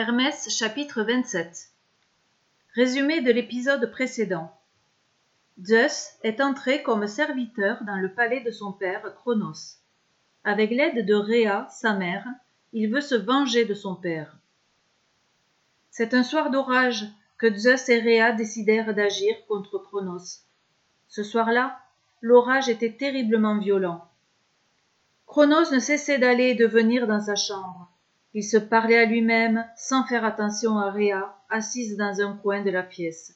Hermès chapitre 27 Résumé de l'épisode précédent. Zeus est entré comme serviteur dans le palais de son père Cronos. Avec l'aide de Rhea, sa mère, il veut se venger de son père. C'est un soir d'orage que Zeus et Rhea décidèrent d'agir contre Cronos. Ce soir-là, l'orage était terriblement violent. Cronos ne cessait d'aller et de venir dans sa chambre. Il se parlait à lui-même sans faire attention à Rhea, assise dans un coin de la pièce.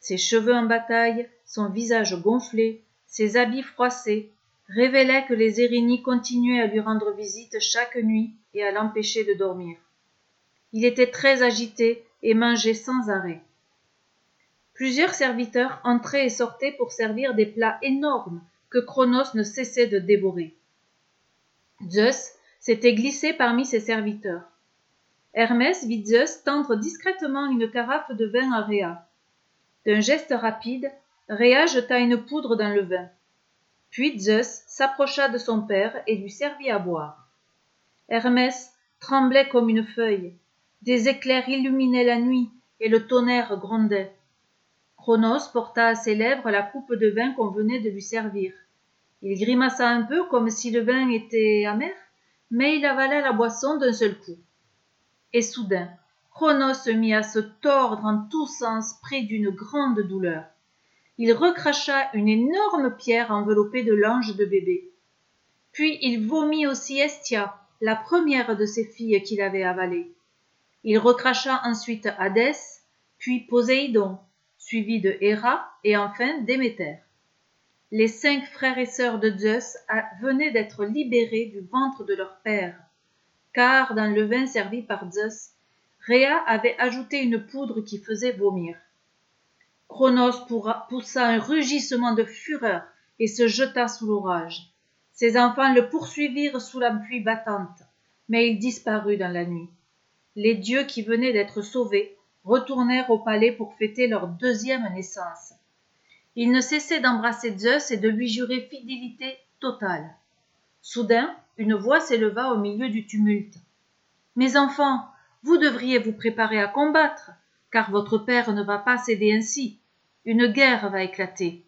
Ses cheveux en bataille, son visage gonflé, ses habits froissés, révélaient que les Érinies continuaient à lui rendre visite chaque nuit et à l'empêcher de dormir. Il était très agité et mangeait sans arrêt. Plusieurs serviteurs entraient et sortaient pour servir des plats énormes que Cronos ne cessait de dévorer. Zeus s'était glissé parmi ses serviteurs. Hermès vit Zeus tendre discrètement une carafe de vin à Rhea. D'un geste rapide, Rhea jeta une poudre dans le vin. Puis Zeus s'approcha de son père et lui servit à boire. Hermès tremblait comme une feuille. Des éclairs illuminaient la nuit et le tonnerre grondait. Cronos porta à ses lèvres la coupe de vin qu'on venait de lui servir. Il grimaça un peu comme si le vin était amer, mais il avala la boisson d'un seul coup. Et soudain, Cronos se mit à se tordre en tous sens pris d'une grande douleur. Il recracha une énorme pierre enveloppée de l'ange de bébé. Puis il vomit aussi Estia, la première de ses filles qu'il avait avalée. Il recracha ensuite Hadès, puis Poséidon, suivi de Héra et enfin Déméter les cinq frères et sœurs de Zeus venaient d'être libérés du ventre de leur père, car dans le vin servi par Zeus, Rhea avait ajouté une poudre qui faisait vomir. Cronos poussa un rugissement de fureur et se jeta sous l'orage. Ses enfants le poursuivirent sous la pluie battante, mais il disparut dans la nuit. Les dieux qui venaient d'être sauvés retournèrent au palais pour fêter leur deuxième naissance. Il ne cessait d'embrasser Zeus et de lui jurer fidélité totale. Soudain, une voix s'éleva au milieu du tumulte. Mes enfants, vous devriez vous préparer à combattre, car votre père ne va pas céder ainsi. Une guerre va éclater.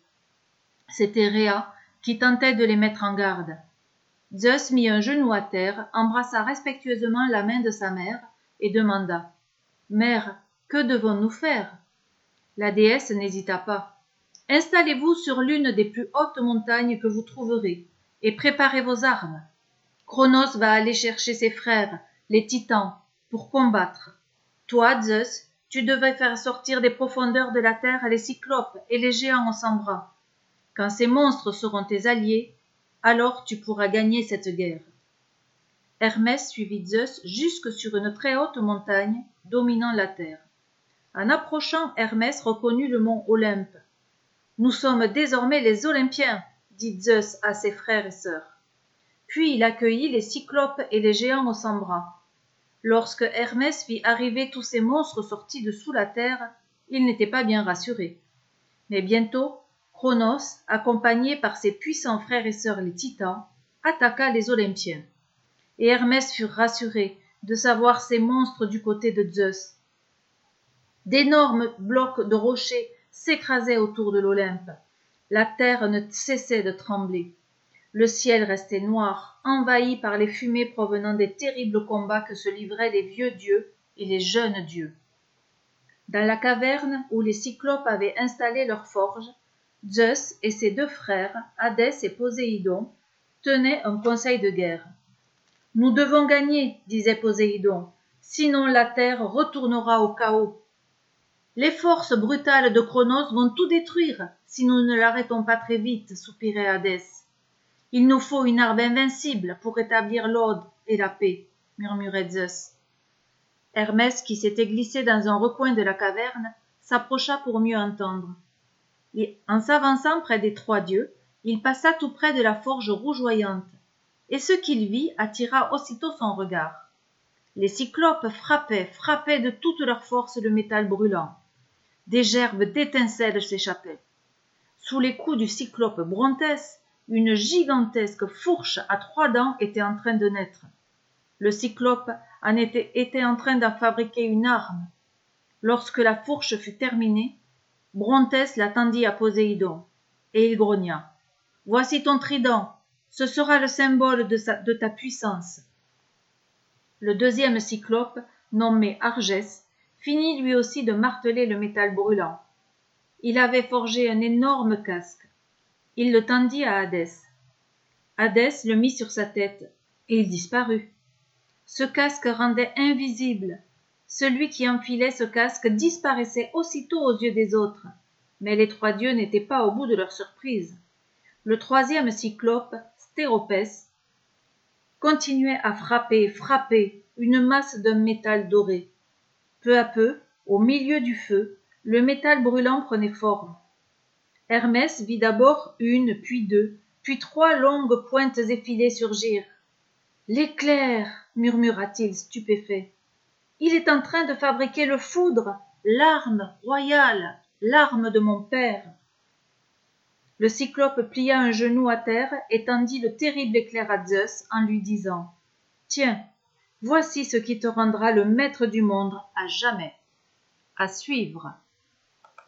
C'était Rhea qui tentait de les mettre en garde. Zeus mit un genou à terre, embrassa respectueusement la main de sa mère et demanda Mère, que devons-nous faire? La déesse n'hésita pas. Installez-vous sur l'une des plus hautes montagnes que vous trouverez, et préparez vos armes. Cronos va aller chercher ses frères, les titans, pour combattre. Toi, Zeus, tu devais faire sortir des profondeurs de la terre les cyclopes et les géants sans bras. Quand ces monstres seront tes alliés, alors tu pourras gagner cette guerre. Hermès suivit Zeus jusque sur une très haute montagne dominant la terre. En approchant, Hermès reconnut le mont Olympe, nous sommes désormais les Olympiens, dit Zeus à ses frères et sœurs. Puis il accueillit les cyclopes et les géants cent bras. Lorsque Hermès vit arriver tous ces monstres sortis de sous la terre, il n'était pas bien rassuré. Mais bientôt, Cronos, accompagné par ses puissants frères et sœurs les titans, attaqua les Olympiens. Et Hermès fut rassuré de savoir ces monstres du côté de Zeus. D'énormes blocs de rochers s'écrasait autour de l'Olympe. La terre ne cessait de trembler. Le ciel restait noir, envahi par les fumées provenant des terribles combats que se livraient les vieux dieux et les jeunes dieux. Dans la caverne où les cyclopes avaient installé leur forge, Zeus et ses deux frères, Hadès et Poséidon, tenaient un conseil de guerre. Nous devons gagner, disait Poséidon, sinon la terre retournera au chaos les forces brutales de Cronos vont tout détruire si nous ne l'arrêtons pas très vite, soupirait Hadès. Il nous faut une arme invincible pour établir l'ordre et la paix, murmurait Zeus. Hermès, qui s'était glissé dans un recoin de la caverne, s'approcha pour mieux entendre. Et, en s'avançant près des trois dieux, il passa tout près de la forge rougeoyante, et ce qu'il vit attira aussitôt son regard. Les cyclopes frappaient, frappaient de toute leur force le métal brûlant des gerbes d'étincelles s'échappaient. Sous les coups du cyclope Brontès, une gigantesque fourche à trois dents était en train de naître. Le cyclope en était, en train d'en fabriquer une arme. Lorsque la fourche fut terminée, Brontès la tendit à Poséidon, et il grogna. Voici ton trident, ce sera le symbole de, de ta puissance. Le deuxième cyclope, nommé Argès, finit lui aussi de marteler le métal brûlant. Il avait forgé un énorme casque. Il le tendit à Hadès. Hadès le mit sur sa tête, et il disparut. Ce casque rendait invisible. Celui qui enfilait ce casque disparaissait aussitôt aux yeux des autres. Mais les trois dieux n'étaient pas au bout de leur surprise. Le troisième cyclope, Stéropès, continuait à frapper, frapper une masse d'un métal doré. Peu à peu, au milieu du feu, le métal brûlant prenait forme. Hermès vit d'abord une, puis deux, puis trois longues pointes effilées surgir. L'éclair, murmura-t-il stupéfait. Il est en train de fabriquer le foudre, l'arme royale, l'arme de mon père. Le cyclope plia un genou à terre et tendit le terrible éclair à Zeus en lui disant Tiens, voici ce qui te rendra le maître du monde à jamais. À suivre.